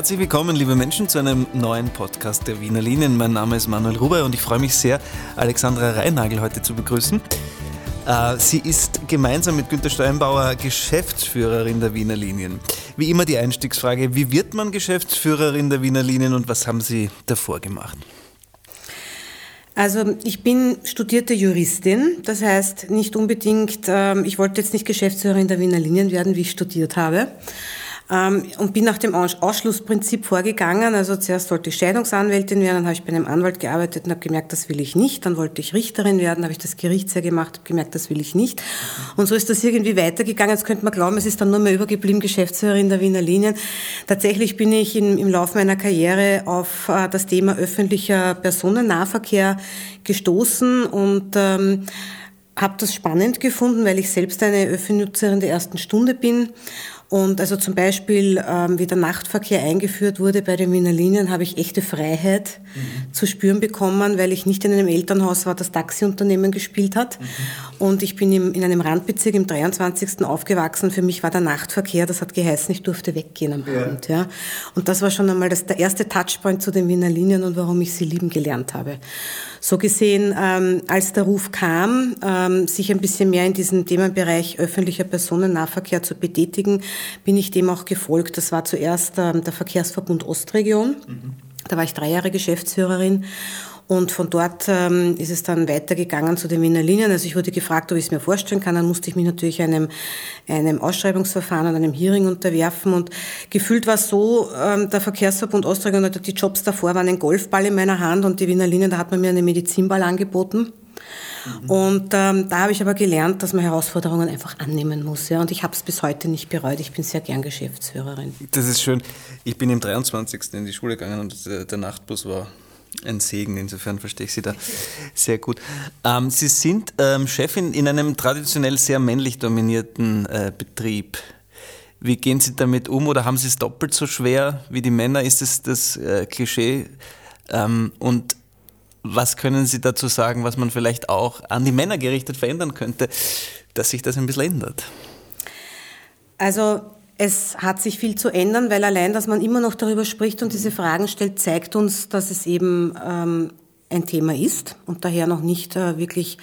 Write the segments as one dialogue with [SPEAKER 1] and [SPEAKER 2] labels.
[SPEAKER 1] Herzlich willkommen, liebe Menschen, zu einem neuen Podcast der Wiener Linien. Mein Name ist Manuel Ruber und ich freue mich sehr, Alexandra Reinagel heute zu begrüßen. Äh, sie ist gemeinsam mit Günter Steinbauer Geschäftsführerin der Wiener Linien. Wie immer die Einstiegsfrage, wie wird man Geschäftsführerin der Wiener Linien und was haben Sie davor gemacht?
[SPEAKER 2] Also ich bin studierte Juristin, das heißt nicht unbedingt, ähm, ich wollte jetzt nicht Geschäftsführerin der Wiener Linien werden, wie ich studiert habe. Ähm, und bin nach dem Ausschlussprinzip vorgegangen. Also zuerst wollte ich Scheidungsanwältin werden, dann habe ich bei einem Anwalt gearbeitet und habe gemerkt, das will ich nicht. Dann wollte ich Richterin werden, habe ich das Gerichtsjahr gemacht, habe gemerkt, das will ich nicht. Und so ist das irgendwie weitergegangen. Jetzt könnte man glauben, es ist dann nur mehr übergeblieben Geschäftsführerin der Wiener Linien. Tatsächlich bin ich in, im Laufe meiner Karriere auf äh, das Thema öffentlicher Personennahverkehr gestoßen und ähm, habe das spannend gefunden, weil ich selbst eine Öffennutzerin der ersten Stunde bin und also zum Beispiel, ähm, wie der Nachtverkehr eingeführt wurde bei den Wiener Linien, habe ich echte Freiheit mhm. zu spüren bekommen, weil ich nicht in einem Elternhaus war, das Taxiunternehmen gespielt hat. Mhm. Und ich bin im, in einem Randbezirk im 23. aufgewachsen. Für mich war der Nachtverkehr, das hat geheißen, ich durfte weggehen am ja. Abend. Ja. Und das war schon einmal das, der erste Touchpoint zu den Wiener Linien und warum ich sie lieben gelernt habe. So gesehen, ähm, als der Ruf kam, ähm, sich ein bisschen mehr in diesem Themenbereich öffentlicher Personennahverkehr zu betätigen, bin ich dem auch gefolgt. Das war zuerst ähm, der Verkehrsverbund Ostregion. Mhm. Da war ich drei Jahre Geschäftsführerin und von dort ähm, ist es dann weitergegangen zu den Wiener Linien. Also ich wurde gefragt, ob ich es mir vorstellen kann. Dann musste ich mich natürlich einem, einem Ausschreibungsverfahren und einem Hearing unterwerfen. Und gefühlt war es so, ähm, der Verkehrsverbund Ostregion, die Jobs davor waren ein Golfball in meiner Hand und die Wiener Linien, da hat man mir einen Medizinball angeboten. Mhm. Und ähm, da habe ich aber gelernt, dass man Herausforderungen einfach annehmen muss. Ja? Und ich habe es bis heute nicht bereut. Ich bin sehr gern Geschäftsführerin.
[SPEAKER 1] Das ist schön. Ich bin im 23. in die Schule gegangen und der Nachtbus war ein Segen, insofern verstehe ich Sie da sehr gut. Ähm, Sie sind ähm, Chefin in einem traditionell sehr männlich dominierten äh, Betrieb. Wie gehen Sie damit um oder haben Sie es doppelt so schwer wie die Männer? Ist es das äh, Klischee? Ähm, und was können Sie dazu sagen, was man vielleicht auch an die Männer gerichtet verändern könnte, dass sich das ein bisschen ändert?
[SPEAKER 2] Also es hat sich viel zu ändern, weil allein, dass man immer noch darüber spricht und diese Fragen stellt, zeigt uns, dass es eben ähm, ein Thema ist und daher noch nicht äh, wirklich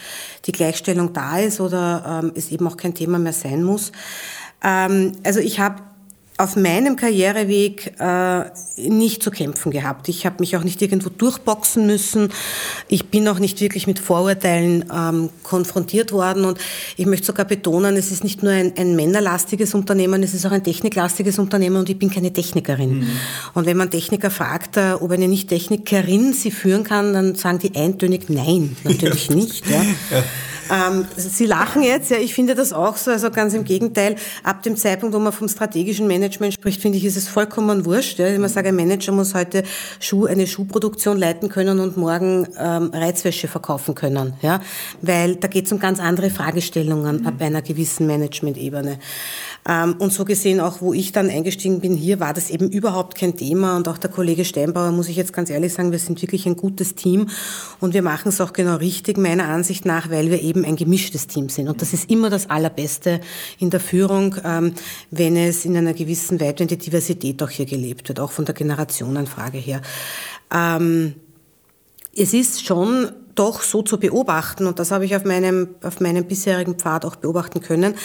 [SPEAKER 2] die Gleichstellung da ist oder ähm, es eben auch kein Thema mehr sein muss. Ähm, also ich habe auf meinem Karriereweg äh, nicht zu kämpfen gehabt. Ich habe mich auch nicht irgendwo durchboxen müssen. Ich bin auch nicht wirklich mit Vorurteilen ähm, konfrontiert worden. Und ich möchte sogar betonen, es ist nicht nur ein, ein männerlastiges Unternehmen, es ist auch ein techniklastiges Unternehmen und ich bin keine Technikerin. Mhm. Und wenn man Techniker fragt, äh, ob eine Nicht-Technikerin sie führen kann, dann sagen die eintönig nein, natürlich ja. nicht. Ja. ja. Ähm, Sie lachen jetzt, ja, ich finde das auch so, also ganz im Gegenteil. Ab dem Zeitpunkt, wo man vom strategischen Management spricht, finde ich, ist es vollkommen wurscht. Ja. Ich immer sage, ein Manager muss heute Schuh, eine Schuhproduktion leiten können und morgen ähm, Reizwäsche verkaufen können, ja, weil da geht es um ganz andere Fragestellungen mhm. ab einer gewissen Management-Ebene. Ähm, und so gesehen, auch wo ich dann eingestiegen bin, hier war das eben überhaupt kein Thema. Und auch der Kollege Steinbauer, muss ich jetzt ganz ehrlich sagen, wir sind wirklich ein gutes Team und wir machen es auch genau richtig, meiner Ansicht nach, weil wir eben ein gemischtes Team sind. Und das ist immer das Allerbeste in der Führung, ähm, wenn es in einer gewissen Weise in die Diversität auch hier gelebt wird, auch von der Generationenfrage her. Ähm, es ist schon doch so zu beobachten, und das habe ich auf meinem, auf meinem bisherigen Pfad auch beobachten können,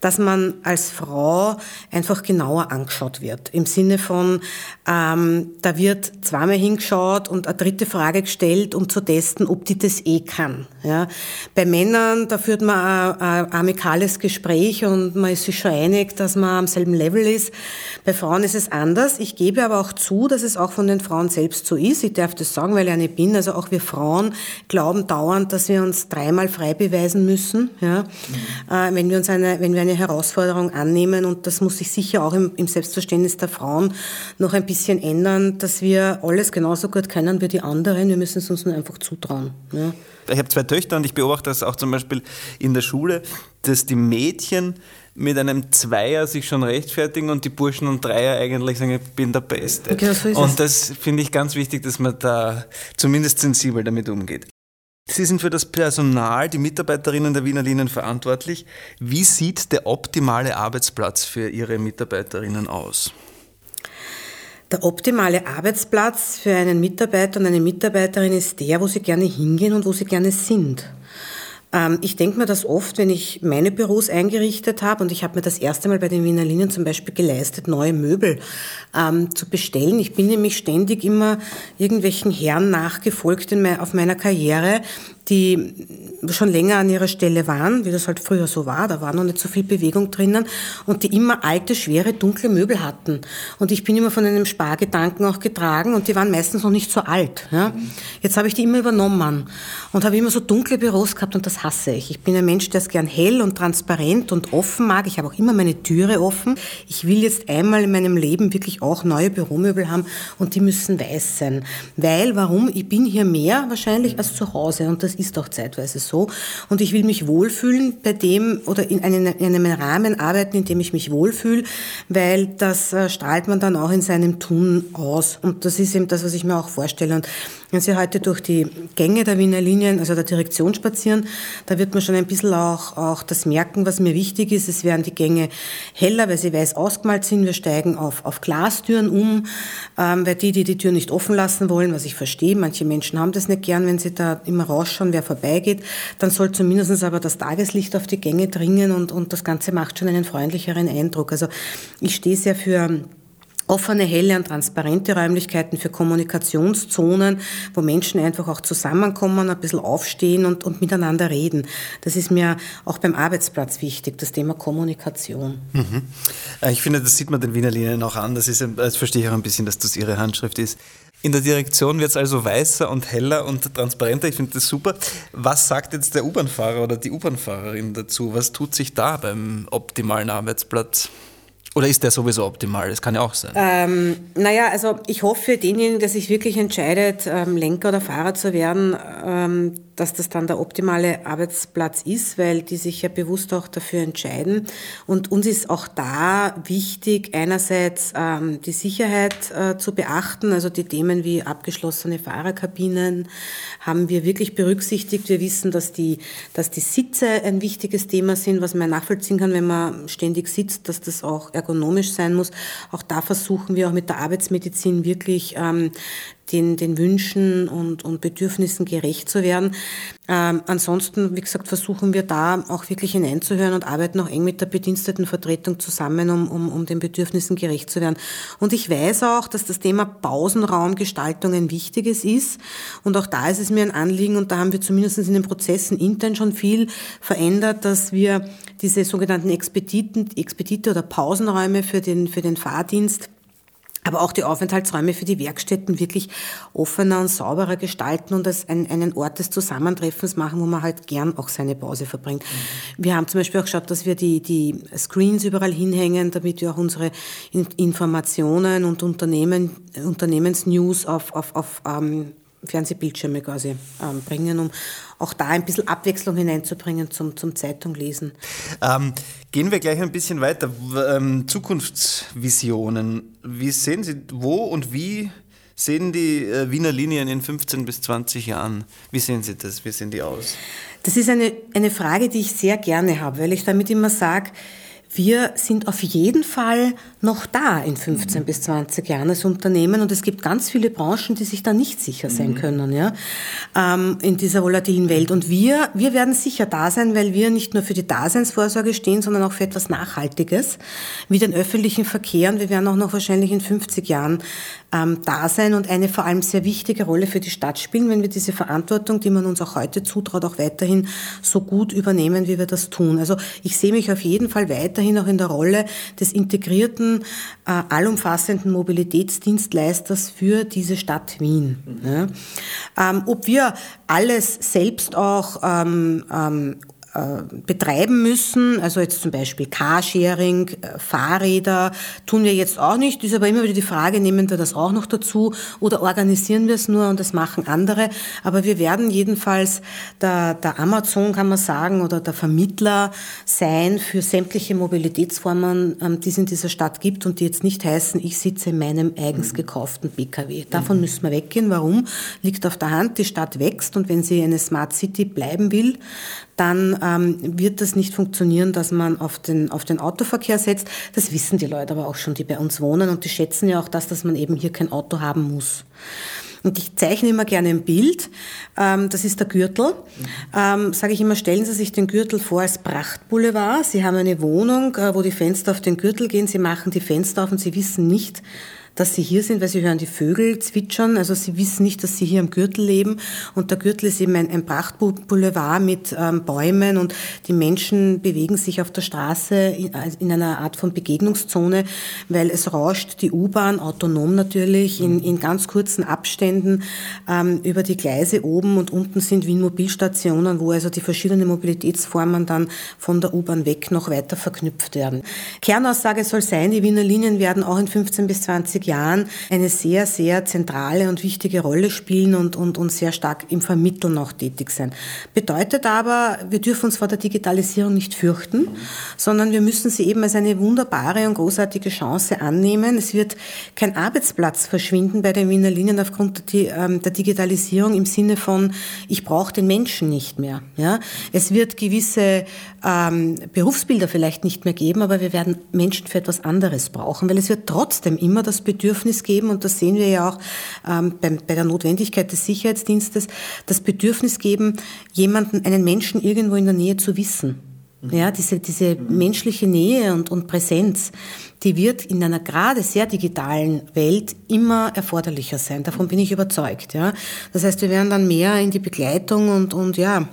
[SPEAKER 2] dass man als Frau einfach genauer angeschaut wird. Im Sinne von, ähm, da wird zweimal hingeschaut und eine dritte Frage gestellt, um zu testen, ob die das eh kann. Ja. Bei Männern, da führt man ein, ein amikales Gespräch und man ist sich schon einig, dass man am selben Level ist. Bei Frauen ist es anders. Ich gebe aber auch zu, dass es auch von den Frauen selbst so ist. Ich darf das sagen, weil ich eine bin. Also auch wir Frauen glauben dauernd, dass wir uns dreimal frei beweisen müssen, ja, mhm. äh, wenn wir uns eine, wenn wir eine Herausforderung annehmen. Und das muss sich sicher auch im, im Selbstverständnis der Frauen noch ein bisschen ändern, dass wir alles genauso gut können wie die anderen. Wir müssen es uns nur einfach zutrauen. Ja.
[SPEAKER 1] Ich habe zwei Töchter und ich beobachte das auch zum Beispiel in der Schule, dass die Mädchen mit einem Zweier sich schon rechtfertigen und die Burschen und Dreier eigentlich sagen, ich bin der Beste. Okay, so und das finde ich ganz wichtig, dass man da zumindest sensibel damit umgeht. Sie sind für das Personal, die Mitarbeiterinnen der Wiener Linien verantwortlich. Wie sieht der optimale Arbeitsplatz für Ihre Mitarbeiterinnen aus?
[SPEAKER 2] Der optimale Arbeitsplatz für einen Mitarbeiter und eine Mitarbeiterin ist der, wo sie gerne hingehen und wo sie gerne sind. Ähm, ich denke mir das oft, wenn ich meine Büros eingerichtet habe und ich habe mir das erste Mal bei den Wiener Linien zum Beispiel geleistet, neue Möbel ähm, zu bestellen. Ich bin nämlich ständig immer irgendwelchen Herren nachgefolgt in mein, auf meiner Karriere, die schon länger an ihrer Stelle waren, wie das halt früher so war, da war noch nicht so viel Bewegung drinnen und die immer alte, schwere, dunkle Möbel hatten. Und ich bin immer von einem Spargedanken auch getragen und die waren meistens noch nicht so alt. Ja. Jetzt habe ich die immer übernommen und habe immer so dunkle Büros gehabt und das hasse ich. Ich bin ein Mensch, der es gern hell und transparent und offen mag. Ich habe auch immer meine Türe offen. Ich will jetzt einmal in meinem Leben wirklich auch neue Büromöbel haben und die müssen weiß sein. Weil, warum? Ich bin hier mehr wahrscheinlich als zu Hause und das ist auch zeitweise so. Und ich will mich wohlfühlen bei dem oder in einem, in einem Rahmen arbeiten, in dem ich mich wohlfühle, weil das äh, strahlt man dann auch in seinem Tun aus. Und das ist eben das, was ich mir auch vorstelle. Und wenn Sie heute durch die Gänge der Wiener Linien, also der Direktion spazieren, da wird man schon ein bisschen auch, auch das merken, was mir wichtig ist. Es werden die Gänge heller, weil sie weiß ausgemalt sind. Wir steigen auf, auf Glastüren um, ähm, weil die, die die Tür nicht offen lassen wollen, was ich verstehe, manche Menschen haben das nicht gern, wenn sie da immer rausschauen, wer vorbeigeht, dann soll zumindest aber das Tageslicht auf die Gänge dringen und, und das Ganze macht schon einen freundlicheren Eindruck. Also ich stehe sehr für offene, helle und transparente Räumlichkeiten für Kommunikationszonen, wo Menschen einfach auch zusammenkommen, ein bisschen aufstehen und, und miteinander reden. Das ist mir auch beim Arbeitsplatz wichtig, das Thema Kommunikation.
[SPEAKER 1] Mhm. Äh, ich finde, das sieht man den Wiener Linien auch an. Das, ist, das verstehe ich auch ein bisschen, dass das Ihre Handschrift ist. In der Direktion wird es also weißer und heller und transparenter. Ich finde das super. Was sagt jetzt der U-Bahn-Fahrer oder die U-Bahn-Fahrerin dazu? Was tut sich da beim optimalen Arbeitsplatz? Oder ist der sowieso optimal? Das kann ja auch sein.
[SPEAKER 2] Ähm, naja, also ich hoffe denjenigen, der sich wirklich entscheidet, ähm, Lenker oder Fahrer zu werden, ähm, dass das dann der optimale Arbeitsplatz ist, weil die sich ja bewusst auch dafür entscheiden. Und uns ist auch da wichtig, einerseits ähm, die Sicherheit äh, zu beachten, also die Themen wie abgeschlossene Fahrerkabinen haben wir wirklich berücksichtigt. Wir wissen, dass die, dass die Sitze ein wichtiges Thema sind, was man nachvollziehen kann, wenn man ständig sitzt, dass das auch ergonomisch sein muss. Auch da versuchen wir auch mit der Arbeitsmedizin wirklich ähm, den, den Wünschen und, und Bedürfnissen gerecht zu werden. Ähm, ansonsten, wie gesagt, versuchen wir da auch wirklich hineinzuhören und arbeiten auch eng mit der Bedienstetenvertretung zusammen, um, um, um den Bedürfnissen gerecht zu werden. Und ich weiß auch, dass das Thema Pausenraumgestaltung ein wichtiges ist. Und auch da ist es mir ein Anliegen, und da haben wir zumindest in den Prozessen intern schon viel verändert, dass wir diese sogenannten Expediten, Expedite oder Pausenräume für den, für den Fahrdienst aber auch die Aufenthaltsräume für die Werkstätten wirklich offener und sauberer gestalten und als ein, einen Ort des Zusammentreffens machen, wo man halt gern auch seine Pause verbringt. Mhm. Wir haben zum Beispiel auch geschaut, dass wir die, die Screens überall hinhängen, damit wir auch unsere Informationen und Unternehmen, Unternehmensnews auf, auf, auf ähm, Fernsehbildschirme quasi ähm, bringen, um auch da ein bisschen Abwechslung hineinzubringen zum, zum Zeitunglesen.
[SPEAKER 1] Ähm, gehen wir gleich ein bisschen weiter. Ähm, Zukunftsvisionen. Wie sehen Sie, wo und wie sehen die äh, Wiener Linien in 15 bis 20 Jahren? Wie sehen Sie das? Wie sehen die aus?
[SPEAKER 2] Das ist eine, eine Frage, die ich sehr gerne habe, weil ich damit immer sage, wir sind auf jeden Fall noch da in 15 mhm. bis 20 Jahren als Unternehmen und es gibt ganz viele Branchen, die sich da nicht sicher sein mhm. können, ja, ähm, in dieser volatilen Welt. Und wir, wir werden sicher da sein, weil wir nicht nur für die Daseinsvorsorge stehen, sondern auch für etwas Nachhaltiges, wie den öffentlichen Verkehr. Und wir werden auch noch wahrscheinlich in 50 Jahren ähm, da sein und eine vor allem sehr wichtige Rolle für die Stadt spielen, wenn wir diese Verantwortung, die man uns auch heute zutraut, auch weiterhin so gut übernehmen, wie wir das tun. Also ich sehe mich auf jeden Fall weiterhin auch in der Rolle des integrierten, äh, allumfassenden Mobilitätsdienstleisters für diese Stadt Wien. Mhm. Ja. Ähm, ob wir alles selbst auch ähm, ähm, äh, betreiben müssen, also jetzt zum Beispiel Carsharing, äh, Fahrräder, tun wir jetzt auch nicht. Ist aber immer wieder die Frage, nehmen wir das auch noch dazu oder organisieren wir es nur und das machen andere. Aber wir werden jedenfalls der, der Amazon, kann man sagen, oder der Vermittler sein für sämtliche Mobilitätsformen, ähm, die es in dieser Stadt gibt und die jetzt nicht heißen, ich sitze in meinem eigens gekauften PKW. Davon müssen wir weggehen. Warum? Liegt auf der Hand, die Stadt wächst und wenn sie eine Smart City bleiben will, dann ähm, wird das nicht funktionieren, dass man auf den, auf den Autoverkehr setzt. Das wissen die Leute aber auch schon, die bei uns wohnen und die schätzen ja auch das, dass man eben hier kein Auto haben muss. Und ich zeichne immer gerne ein Bild. Ähm, das ist der Gürtel. Ähm, Sage ich immer, stellen Sie sich den Gürtel vor als Prachtboulevard. Sie haben eine Wohnung, äh, wo die Fenster auf den Gürtel gehen. Sie machen die Fenster auf und Sie wissen nicht, dass sie hier sind, weil sie hören die Vögel zwitschern. Also sie wissen nicht, dass sie hier am Gürtel leben. Und der Gürtel ist eben ein, ein Prachtboulevard mit ähm, Bäumen und die Menschen bewegen sich auf der Straße in, in, einer Art von Begegnungszone, weil es rauscht die U-Bahn, autonom natürlich, in, in ganz kurzen Abständen ähm, über die Gleise oben und unten sind Wien-Mobilstationen, wo also die verschiedenen Mobilitätsformen dann von der U-Bahn weg noch weiter verknüpft werden. Kernaussage soll sein, die Wiener Linien werden auch in 15 bis 20 Jahren eine sehr, sehr zentrale und wichtige Rolle spielen und, und, und sehr stark im Vermitteln auch tätig sein. Bedeutet aber, wir dürfen uns vor der Digitalisierung nicht fürchten, sondern wir müssen sie eben als eine wunderbare und großartige Chance annehmen. Es wird kein Arbeitsplatz verschwinden bei den Wiener Linien aufgrund der, ähm, der Digitalisierung im Sinne von, ich brauche den Menschen nicht mehr. Ja? Es wird gewisse ähm, Berufsbilder vielleicht nicht mehr geben, aber wir werden Menschen für etwas anderes brauchen, weil es wird trotzdem immer das Bedürfnis geben, und das sehen wir ja auch ähm, bei, bei der Notwendigkeit des Sicherheitsdienstes, das Bedürfnis geben, jemanden, einen Menschen irgendwo in der Nähe zu wissen. Mhm. Ja, diese, diese menschliche Nähe und, und Präsenz, die wird in einer gerade sehr digitalen Welt immer erforderlicher sein. Davon bin ich überzeugt. Ja. Das heißt, wir werden dann mehr in die Begleitung und, und ja,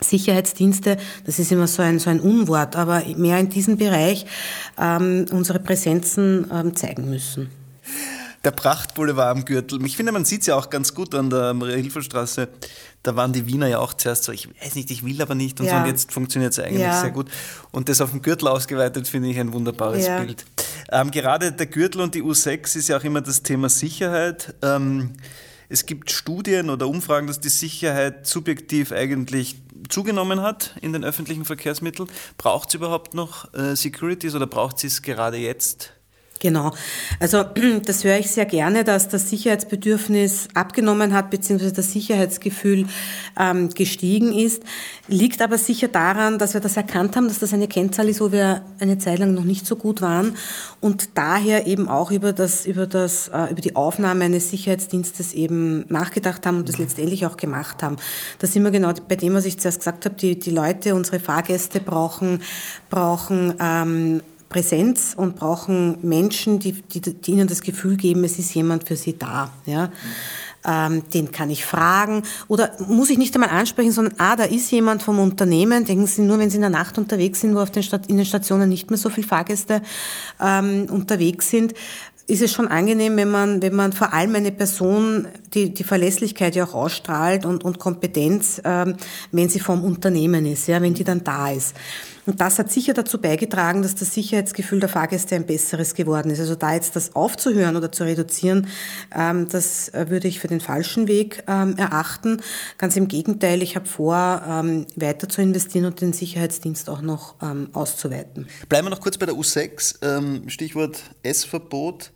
[SPEAKER 2] Sicherheitsdienste, das ist immer so ein, so ein Unwort, aber mehr in diesem Bereich ähm, unsere Präsenzen ähm, zeigen müssen
[SPEAKER 1] der Prachtboulevard am Gürtel. Ich finde, man sieht es ja auch ganz gut an der Maria-Hilfer-Straße. Da waren die Wiener ja auch zuerst so, ich weiß nicht, ich will aber nicht und ja. so. Und jetzt funktioniert es eigentlich ja. sehr gut. Und das auf dem Gürtel ausgeweitet finde ich ein wunderbares ja. Bild. Ähm, gerade der Gürtel und die U6 ist ja auch immer das Thema Sicherheit. Ähm, es gibt Studien oder Umfragen, dass die Sicherheit subjektiv eigentlich zugenommen hat in den öffentlichen Verkehrsmitteln. Braucht es überhaupt noch äh, Securities oder braucht es gerade jetzt?
[SPEAKER 2] Genau. Also das höre ich sehr gerne, dass das Sicherheitsbedürfnis abgenommen hat, beziehungsweise das Sicherheitsgefühl ähm, gestiegen ist. Liegt aber sicher daran, dass wir das erkannt haben, dass das eine Kennzahl ist, wo wir eine Zeit lang noch nicht so gut waren und daher eben auch über das, über das, äh, über die Aufnahme eines Sicherheitsdienstes eben nachgedacht haben und das letztendlich auch gemacht haben. Da sind wir genau bei dem, was ich zuerst gesagt habe, die, die Leute, unsere Fahrgäste brauchen, brauchen ähm, Präsenz und brauchen Menschen, die, die, die ihnen das Gefühl geben, es ist jemand für sie da. Ja? Ähm, den kann ich fragen oder muss ich nicht einmal ansprechen, sondern ah, da ist jemand vom Unternehmen. Denken Sie nur, wenn Sie in der Nacht unterwegs sind, wo auf den Stat in den Stationen nicht mehr so viele Fahrgäste ähm, unterwegs sind, ist es schon angenehm, wenn man, wenn man vor allem eine Person, die die Verlässlichkeit ja auch ausstrahlt und, und Kompetenz, ähm, wenn sie vom Unternehmen ist, ja, wenn die dann da ist. Und das hat sicher dazu beigetragen, dass das Sicherheitsgefühl der Fahrgäste ein besseres geworden ist. Also da jetzt das aufzuhören oder zu reduzieren, ähm, das äh, würde ich für den falschen Weg ähm, erachten. Ganz im Gegenteil, ich habe vor, ähm, weiter zu investieren und den Sicherheitsdienst auch noch auszuweiten.
[SPEAKER 1] Bleiben wir noch kurz bei der U6. Stichwort S-Verbot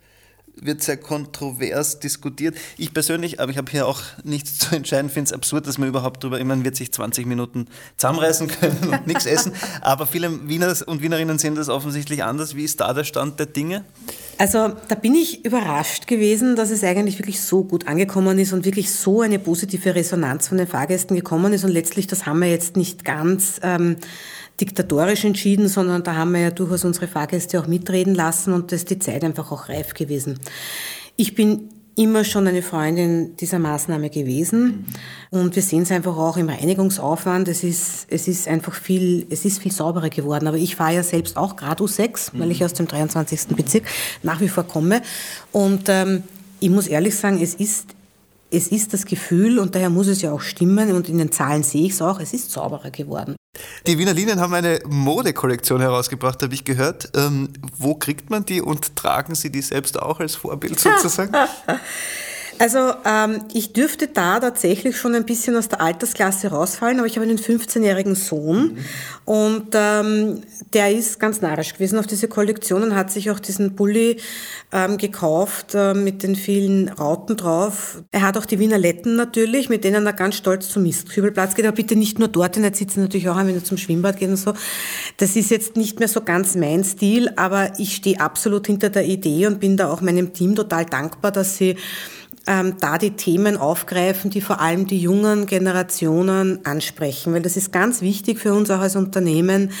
[SPEAKER 1] wird sehr kontrovers diskutiert. Ich persönlich, aber ich habe hier auch nichts zu entscheiden, finde es absurd, dass man überhaupt darüber, man wird sich 20 Minuten zusammenreißen können und nichts essen. Aber viele Wiener und Wienerinnen sehen das offensichtlich anders. Wie ist da der Stand der Dinge?
[SPEAKER 2] Also da bin ich überrascht gewesen, dass es eigentlich wirklich so gut angekommen ist und wirklich so eine positive Resonanz von den Fahrgästen gekommen ist. Und letztlich, das haben wir jetzt nicht ganz... Ähm, diktatorisch entschieden, sondern da haben wir ja durchaus unsere Fahrgäste auch mitreden lassen und da ist die Zeit einfach auch reif gewesen. Ich bin immer schon eine Freundin dieser Maßnahme gewesen. Und wir sehen es einfach auch im Reinigungsaufwand. Es ist, es ist einfach viel, es ist viel sauberer geworden. Aber ich fahre ja selbst auch gerade U6, weil ich aus dem 23. Bezirk nach wie vor komme. Und ähm, ich muss ehrlich sagen, es ist es ist das Gefühl, und daher muss es ja auch stimmen, und in den Zahlen sehe ich es auch, es ist sauberer geworden.
[SPEAKER 1] Die Wiener Linien haben eine Modekollektion herausgebracht, habe ich gehört. Ähm, wo kriegt man die und tragen Sie die selbst auch als Vorbild sozusagen?
[SPEAKER 2] Also ähm, ich dürfte da tatsächlich schon ein bisschen aus der Altersklasse rausfallen, aber ich habe einen 15-jährigen Sohn mhm. und ähm, der ist ganz narrisch gewesen auf diese Kollektion und hat sich auch diesen Bulli ähm, gekauft äh, mit den vielen Rauten drauf. Er hat auch die Wiener Letten natürlich, mit denen er ganz stolz zum Mistkübelplatz geht, aber bitte nicht nur dort, denn er sitzt natürlich auch, wenn er zum Schwimmbad geht und so. Das ist jetzt nicht mehr so ganz mein Stil, aber ich stehe absolut hinter der Idee und bin da auch meinem Team total dankbar, dass sie ähm, da die Themen aufgreifen, die vor allem die jungen Generationen ansprechen, weil das ist ganz wichtig für uns auch als Unternehmen,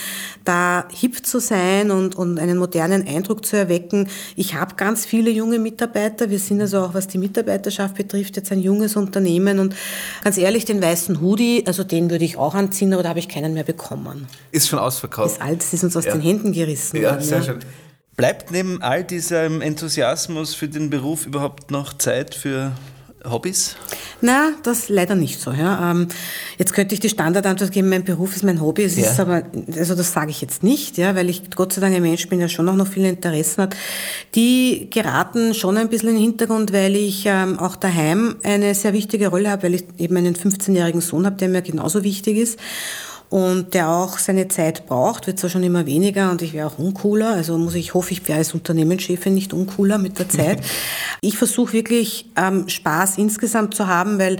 [SPEAKER 2] da hip zu sein und, und einen modernen Eindruck zu erwecken. Ich habe ganz viele junge Mitarbeiter. Wir sind also auch, was die Mitarbeiterschaft betrifft, jetzt ein junges Unternehmen und ganz ehrlich, den weißen Hoodie, also den würde ich auch anziehen, aber da habe ich keinen mehr bekommen.
[SPEAKER 1] Ist schon ausverkauft.
[SPEAKER 2] Ist alt, das ist uns aus ja. den Händen gerissen
[SPEAKER 1] ja, worden. Sehr ja. schön. Bleibt neben all diesem Enthusiasmus für den Beruf überhaupt noch Zeit für Hobbys?
[SPEAKER 2] Na, das leider nicht so. Ja. Ähm, jetzt könnte ich die Standardantwort geben, mein Beruf ist mein Hobby. Es ja. ist aber, also das sage ich jetzt nicht, ja, weil ich Gott sei Dank ein Mensch bin, der schon auch noch viele Interessen hat. Die geraten schon ein bisschen in den Hintergrund, weil ich ähm, auch daheim eine sehr wichtige Rolle habe, weil ich eben einen 15-jährigen Sohn habe, der mir genauso wichtig ist und der auch seine Zeit braucht, wird zwar schon immer weniger und ich wäre auch uncooler, also muss ich hoffe, ich wäre als Unternehmenschefin nicht uncooler mit der Zeit. ich versuche wirklich ähm, Spaß insgesamt zu haben, weil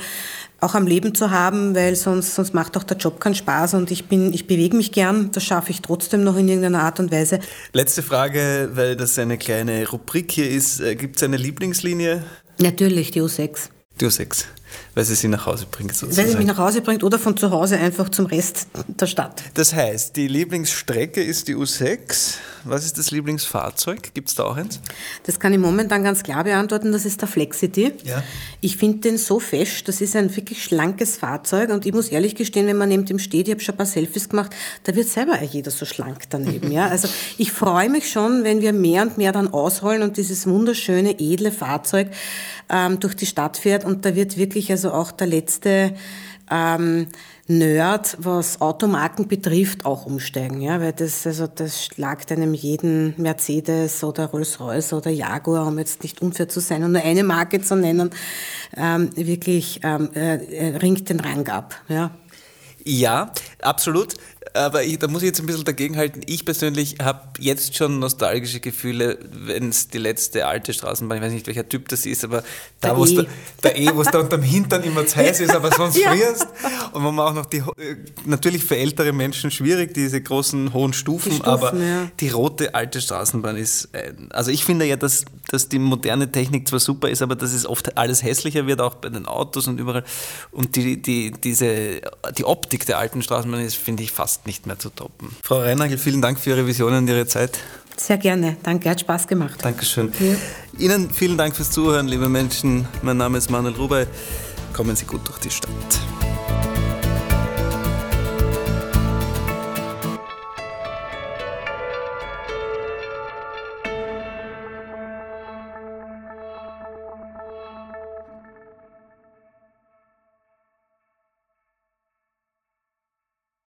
[SPEAKER 2] auch am Leben zu haben, weil sonst, sonst macht auch der Job keinen Spaß und ich bin, ich bewege mich gern, das schaffe ich trotzdem noch in irgendeiner Art und Weise.
[SPEAKER 1] Letzte Frage, weil das eine kleine Rubrik hier ist. Äh, Gibt es eine Lieblingslinie?
[SPEAKER 2] Natürlich, die U6.
[SPEAKER 1] Die U6 weil sie sie nach Hause bringt.
[SPEAKER 2] Sozusagen. Weil sie mich nach Hause bringt oder von zu Hause einfach zum Rest der Stadt.
[SPEAKER 1] Das heißt, die Lieblingsstrecke ist die U6. Was ist das Lieblingsfahrzeug? Gibt es da auch eins?
[SPEAKER 2] Das kann ich momentan ganz klar beantworten. Das ist der Flexity. Ja. Ich finde den so fest. Das ist ein wirklich schlankes Fahrzeug. Und ich muss ehrlich gestehen, wenn man neben dem steht, ich habe schon ein paar Selfies gemacht, da wird selber jeder so schlank daneben. ja. Also ich freue mich schon, wenn wir mehr und mehr dann ausrollen und dieses wunderschöne, edle Fahrzeug ähm, durch die Stadt fährt. Und da wird wirklich also auch der letzte ähm, Nerd, was Automarken betrifft, auch umsteigen, ja, weil das, also das schlagt einem jeden Mercedes oder Rolls-Royce oder Jaguar, um jetzt nicht unfair zu sein und nur eine Marke zu nennen, ähm, wirklich ähm, äh, ringt den Rang ab, ja.
[SPEAKER 1] Ja, absolut. Aber ich, da muss ich jetzt ein bisschen dagegenhalten. Ich persönlich habe jetzt schon nostalgische Gefühle, wenn es die letzte alte Straßenbahn, ich weiß nicht, welcher Typ das ist, aber da, wo es e. der E, da unterm Hintern immer zu heiß ist, aber sonst ja. frierst. Und wo man auch noch die, äh, natürlich für ältere Menschen schwierig, diese großen hohen Stufen, die Stufen aber ja. die rote alte Straßenbahn ist, also ich finde ja, dass, dass die moderne Technik zwar super ist, aber dass es oft alles hässlicher wird, auch bei den Autos und überall. Und die, die, diese, die Optik der alten Straßenbahn ist, finde ich, fast nicht mehr zu toppen. Frau Reinagel, vielen Dank für Ihre Visionen und Ihre Zeit.
[SPEAKER 2] Sehr gerne. Danke, hat Spaß gemacht.
[SPEAKER 1] Dankeschön. Ja. Ihnen vielen Dank fürs Zuhören, liebe Menschen. Mein Name ist Manuel Rubey. Kommen Sie gut durch die Stadt.